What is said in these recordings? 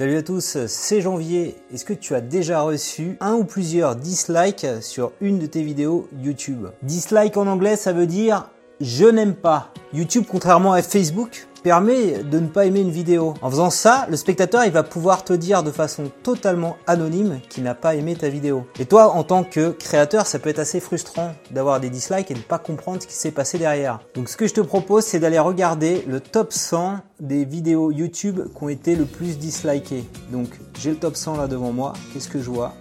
Salut à tous, c'est Janvier. Est-ce que tu as déjà reçu un ou plusieurs dislikes sur une de tes vidéos YouTube? Dislike en anglais, ça veut dire je n'aime pas. YouTube, contrairement à Facebook, permet de ne pas aimer une vidéo. En faisant ça, le spectateur il va pouvoir te dire de façon totalement anonyme qu'il n'a pas aimé ta vidéo. Et toi, en tant que créateur, ça peut être assez frustrant d'avoir des dislikes et de ne pas comprendre ce qui s'est passé derrière. Donc ce que je te propose, c'est d'aller regarder le top 100 des vidéos YouTube qui ont été le plus dislikées. Donc j'ai le top 100 là devant moi. Qu'est-ce que je vois?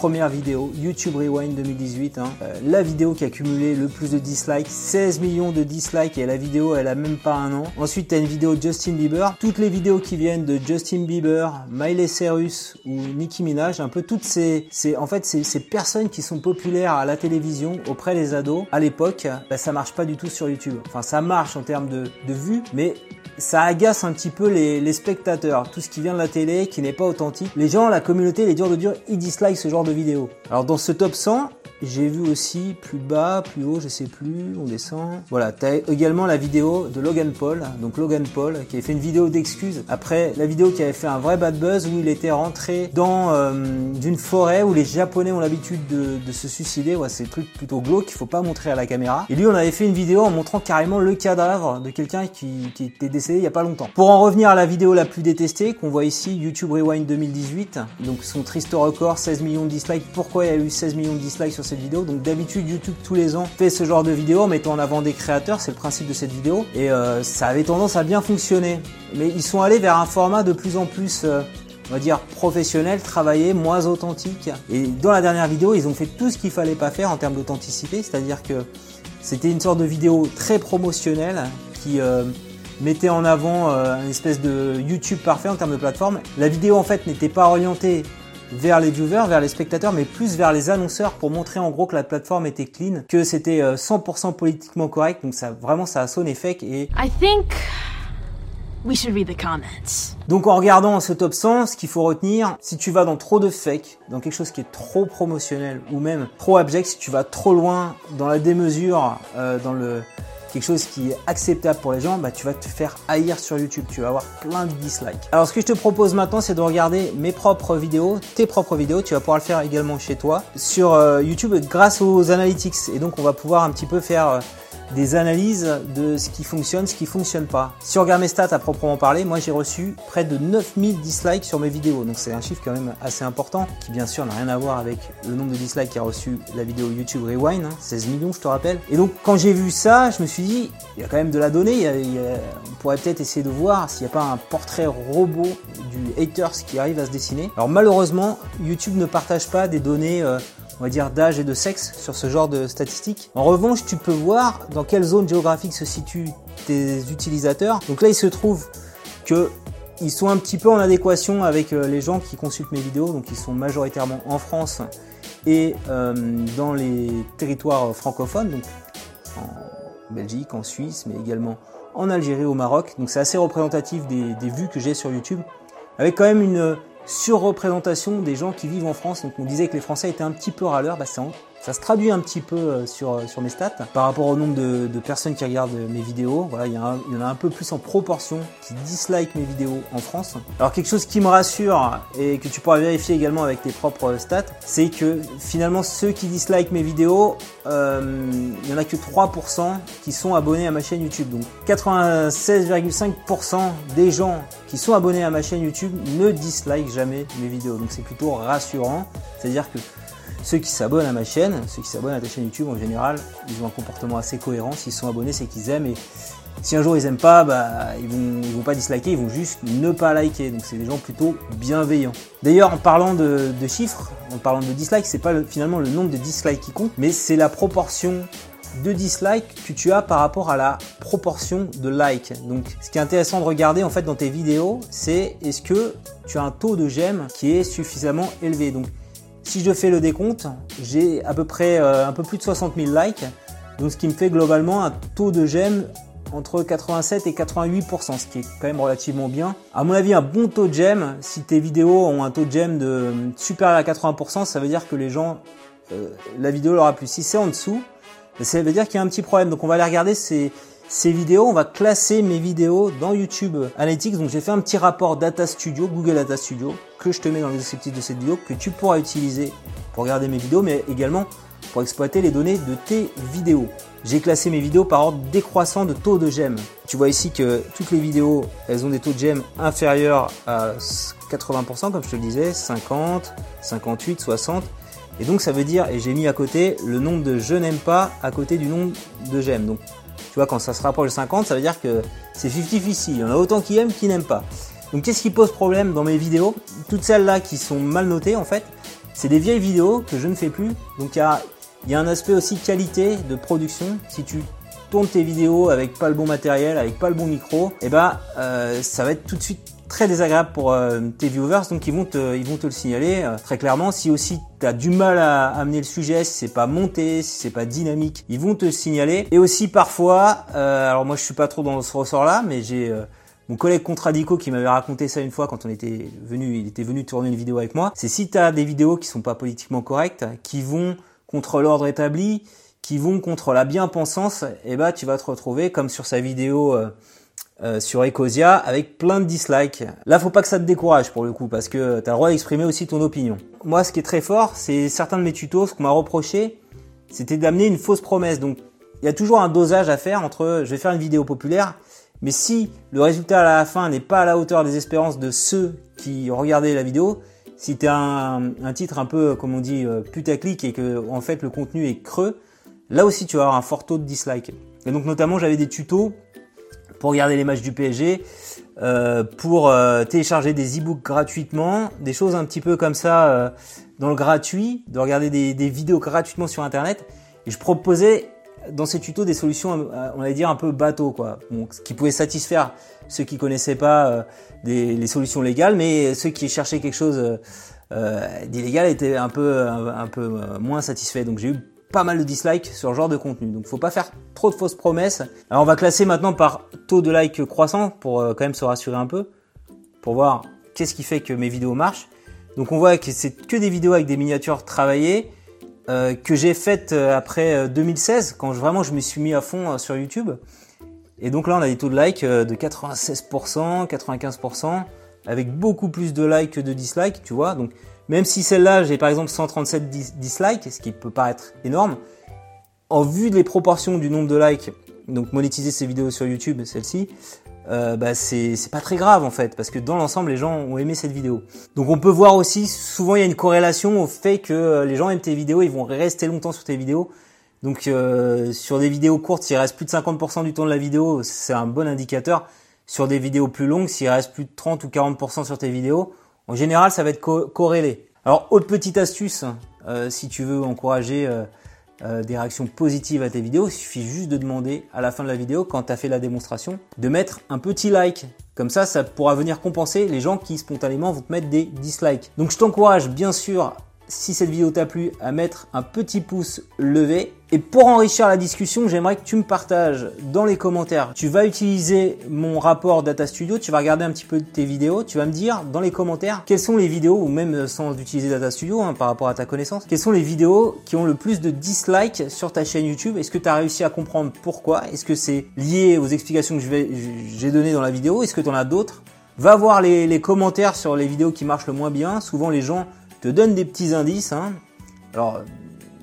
Première vidéo, YouTube Rewind 2018. Hein. Euh, la vidéo qui a cumulé le plus de dislikes, 16 millions de dislikes et la vidéo elle a même pas un an. Ensuite tu as une vidéo Justin Bieber. Toutes les vidéos qui viennent de Justin Bieber, Miley Cyrus ou Nicki Minaj, un peu toutes ces, ces en fait ces, ces, personnes qui sont populaires à la télévision auprès des ados à l'époque, bah, ça marche pas du tout sur YouTube. Enfin ça marche en termes de, de vues, mais ça agace un petit peu les, les, spectateurs, tout ce qui vient de la télé, qui n'est pas authentique. Les gens, la communauté, les durs de dur, ils dislikent ce genre de vidéos. Alors dans ce top 100, j'ai vu aussi plus bas, plus haut, je sais plus, on descend. Voilà, tu as également la vidéo de Logan Paul, donc Logan Paul qui avait fait une vidéo d'excuses après la vidéo qui avait fait un vrai bad buzz où il était rentré dans euh, d'une forêt où les Japonais ont l'habitude de, de, se suicider. Ouais, c'est trucs plutôt glauques qu'il faut pas montrer à la caméra. Et lui, on avait fait une vidéo en montrant carrément le cadavre de quelqu'un qui, qui était décédé il y a pas longtemps. Pour en revenir à la vidéo la plus détestée qu'on voit ici, YouTube Rewind 2018, donc son triste record, 16 millions de dislikes. Pourquoi il y a eu 16 millions de dislikes sur cette vidéo. Donc d'habitude YouTube tous les ans fait ce genre de vidéo mettant en avant des créateurs, c'est le principe de cette vidéo. Et euh, ça avait tendance à bien fonctionner. Mais ils sont allés vers un format de plus en plus... Euh, on va dire professionnel, travaillé, moins authentique. Et dans la dernière vidéo, ils ont fait tout ce qu'il fallait pas faire en termes d'authenticité, c'est-à-dire que c'était une sorte de vidéo très promotionnelle qui euh, mettait en avant une espèce de YouTube parfait en termes de plateforme. La vidéo en fait n'était pas orientée vers les viewers, vers les spectateurs, mais plus vers les annonceurs pour montrer en gros que la plateforme était clean, que c'était 100% euh, politiquement correct. Donc ça vraiment ça a sonné fake et I think we should read the comments. Donc en regardant ce top 100, ce qu'il faut retenir, si tu vas dans trop de fake, dans quelque chose qui est trop promotionnel ou même trop abject, si tu vas trop loin dans la démesure, euh, dans le quelque chose qui est acceptable pour les gens, bah, tu vas te faire haïr sur YouTube. Tu vas avoir plein de dislikes. Alors, ce que je te propose maintenant, c'est de regarder mes propres vidéos, tes propres vidéos. Tu vas pouvoir le faire également chez toi sur euh, YouTube grâce aux analytics. Et donc, on va pouvoir un petit peu faire euh, des analyses de ce qui fonctionne, ce qui fonctionne pas. Si on regarde mes stats à proprement parler, moi j'ai reçu près de 9000 dislikes sur mes vidéos. Donc c'est un chiffre quand même assez important, qui bien sûr n'a rien à voir avec le nombre de dislikes qu'a reçu la vidéo YouTube Rewind, 16 hein, millions je te rappelle. Et donc quand j'ai vu ça, je me suis dit, il y a quand même de la donnée, on pourrait peut-être essayer de voir s'il n'y a pas un portrait robot du haters qui arrive à se dessiner. Alors malheureusement, YouTube ne partage pas des données... Euh, on va dire d'âge et de sexe sur ce genre de statistiques. En revanche, tu peux voir dans quelle zone géographique se situent tes utilisateurs. Donc là, il se trouve que ils sont un petit peu en adéquation avec euh, les gens qui consultent mes vidéos, donc ils sont majoritairement en France et euh, dans les territoires francophones, donc en Belgique, en Suisse, mais également en Algérie, au Maroc. Donc c'est assez représentatif des, des vues que j'ai sur YouTube, avec quand même une surreprésentation des gens qui vivent en France. Donc on disait que les Français étaient un petit peu râleurs, bah ça, ça se traduit un petit peu euh, sur, euh, sur mes stats par rapport au nombre de, personnes qui regardent mes vidéos. Voilà, il y, en a un peu plus en proportion qui dislike mes vidéos en France. Alors quelque chose qui me rassure et que tu pourras vérifier également avec tes propres stats, c'est que finalement ceux qui dislike mes vidéos, euh, il y en a que 3% qui sont abonnés à ma chaîne YouTube. Donc 96,5% des gens qui sont abonnés à ma chaîne YouTube ne dislike jamais mes vidéos. Donc c'est plutôt rassurant. C'est-à-dire que ceux qui s'abonnent à ma chaîne, ceux qui s'abonnent à ta chaîne YouTube en général, ils ont un comportement assez cohérent. S'ils sont abonnés, c'est qu'ils aiment. Et si un jour ils aiment pas, bah, ils vont, ils vont pas disliker, ils vont juste ne pas liker. Donc c'est des gens plutôt bienveillants. D'ailleurs, en parlant de, chiffres, en parlant de dislikes, c'est pas le, finalement le nombre de dislikes qui compte, mais c'est la proportion de dislikes que tu as par rapport à la proportion de likes. Donc ce qui est intéressant de regarder en fait dans tes vidéos, c'est est-ce que tu as un taux de j'aime qui est suffisamment élevé. Donc si je fais le décompte, j'ai à peu près euh, un peu plus de 60 000 likes, donc ce qui me fait globalement un taux de j'aime entre 87 et 88%, ce qui est quand même relativement bien. À mon avis, un bon taux de j'aime, si tes vidéos ont un taux de j'aime de supérieur à 80%, ça veut dire que les gens, euh, la vidéo leur a plu. Si c'est en dessous, ça veut dire qu'il y a un petit problème. Donc on va aller regarder ces, ces vidéos, on va classer mes vidéos dans YouTube Analytics. Donc j'ai fait un petit rapport Data Studio, Google Data Studio, que je te mets dans le descriptif de cette vidéo, que tu pourras utiliser pour regarder mes vidéos, mais également pour exploiter les données de tes vidéos. J'ai classé mes vidéos par ordre décroissant de taux de j'aime. Tu vois ici que toutes les vidéos, elles ont des taux de j'aime inférieurs à 80%, comme je te le disais, 50, 58, 60. Et donc ça veut dire, et j'ai mis à côté le nombre de je n'aime pas à côté du nombre de j'aime. Donc tu vois, quand ça se rapproche de 50, ça veut dire que c'est 50-50. Il y en a autant qui aiment qui n'aiment pas. Donc qu'est-ce qui pose problème dans mes vidéos? Toutes celles-là qui sont mal notées en fait, c'est des vieilles vidéos que je ne fais plus. Donc il y a, un aspect aussi qualité de production. Si tu tournes tes vidéos avec pas le bon matériel, avec pas le bon micro, et eh ben euh, ça va être tout de suite très désagréable pour euh, tes viewers, donc ils vont te, ils vont te le signaler euh, très clairement. Si aussi tu as du mal à amener le sujet, si c'est pas monté, si c'est pas dynamique, ils vont te le signaler. Et aussi parfois, euh, alors moi je suis pas trop dans ce ressort-là, mais j'ai mon collègue Contradico qui m'avait raconté ça une fois quand on était venu, il était venu tourner une vidéo avec moi. C'est si tu as des vidéos qui sont pas politiquement correctes, qui vont contre l'ordre établi, qui vont contre la bien-pensance, et eh ben tu vas te retrouver comme sur sa vidéo euh, sur Ecosia avec plein de dislikes. Là, faut pas que ça te décourage pour le coup parce que tu as le droit d'exprimer aussi ton opinion. Moi, ce qui est très fort, c'est certains de mes tutos, ce qu'on m'a reproché, c'était d'amener une fausse promesse. Donc, il y a toujours un dosage à faire entre je vais faire une vidéo populaire, mais si le résultat à la fin n'est pas à la hauteur des espérances de ceux qui regardaient la vidéo, si tu as un, titre un peu, comme on dit, euh, putaclic et que en fait le contenu est creux, là aussi tu vas avoir un fort taux de dislike. Et donc notamment j'avais des tutos pour regarder les matchs du PSG, euh, pour euh, télécharger des e-books gratuitement, des choses un petit peu comme ça euh, dans le gratuit, de regarder des, des, vidéos gratuitement sur Internet. Et je proposais dans ces tutos des solutions, on va dire un peu bateau, quoi, ce qui pouvait satisfaire ceux qui connaissaient pas des, les solutions légales, mais ceux qui cherchaient quelque chose d'illégal étaient un peu un peu moins satisfaits. Donc j'ai eu pas mal de dislikes sur ce genre de contenu. Donc faut pas faire trop de fausses promesses. Alors on va classer maintenant par taux de like croissant pour euh, quand même se rassurer un peu, pour voir qu'est-ce qui fait que mes vidéos marchent. Donc on voit que c'est que des vidéos avec des miniatures travaillées euh, que j'ai faites euh, après 2016 quand vraiment je me suis mis à fond sur YouTube. Et donc là on a des taux de like de 96%, 95% avec beaucoup plus de likes que de dislikes, tu vois. Donc même si celle-là, j'ai par exemple 137 dislikes, ce qui peut paraître énorme, en vue des proportions du nombre de likes, donc monétiser ces vidéos sur YouTube, celle-ci, euh, bah c'est pas très grave en fait, parce que dans l'ensemble, les gens ont aimé cette vidéo. Donc on peut voir aussi, souvent il y a une corrélation au fait que euh, les gens aiment tes vidéos, ils vont rester longtemps sur tes vidéos. Donc euh, sur des vidéos courtes, s'il reste plus de 50% du temps de la vidéo, c'est un bon indicateur. Sur des vidéos plus longues, s'il reste plus de 30 ou 40% sur tes vidéos, en général, ça va être corrélé. Alors, autre petite astuce, euh, si tu veux encourager euh, euh, des réactions positives à tes vidéos, il suffit juste de demander à la fin de la vidéo, quand tu as fait la démonstration, de mettre un petit like. Comme ça, ça pourra venir compenser les gens qui spontanément vont te mettre des dislikes. Donc je t'encourage bien sûr si cette vidéo t'a plu, à mettre un petit pouce levé. Et pour enrichir la discussion, j'aimerais que tu me partages dans les commentaires. Tu vas utiliser mon rapport Data Studio, tu vas regarder un petit peu tes vidéos, tu vas me dire dans les commentaires quelles sont les vidéos, ou même sans utiliser Data Studio hein, par rapport à ta connaissance, quelles sont les vidéos qui ont le plus de dislikes sur ta chaîne YouTube? Est-ce que tu as réussi à comprendre pourquoi? Est-ce que c'est lié aux explications que j'ai données dans la vidéo? Est-ce que tu en as d'autres? Va voir les, les commentaires sur les vidéos qui marchent le moins bien. Souvent les gens te donne des petits indices. Hein. Alors,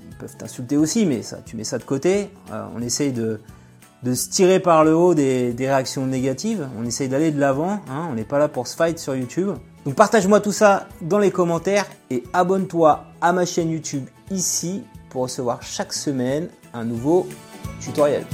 ils peuvent t'insulter aussi, mais ça, tu mets ça de côté. Euh, on essaye de, se tirer par le haut des, des réactions négatives. On essaye d'aller de l'avant. Hein. On n'est pas là pour se fight sur YouTube. Donc partage-moi tout ça dans les commentaires et abonne-toi à ma chaîne YouTube ici pour recevoir chaque semaine un nouveau tutoriel.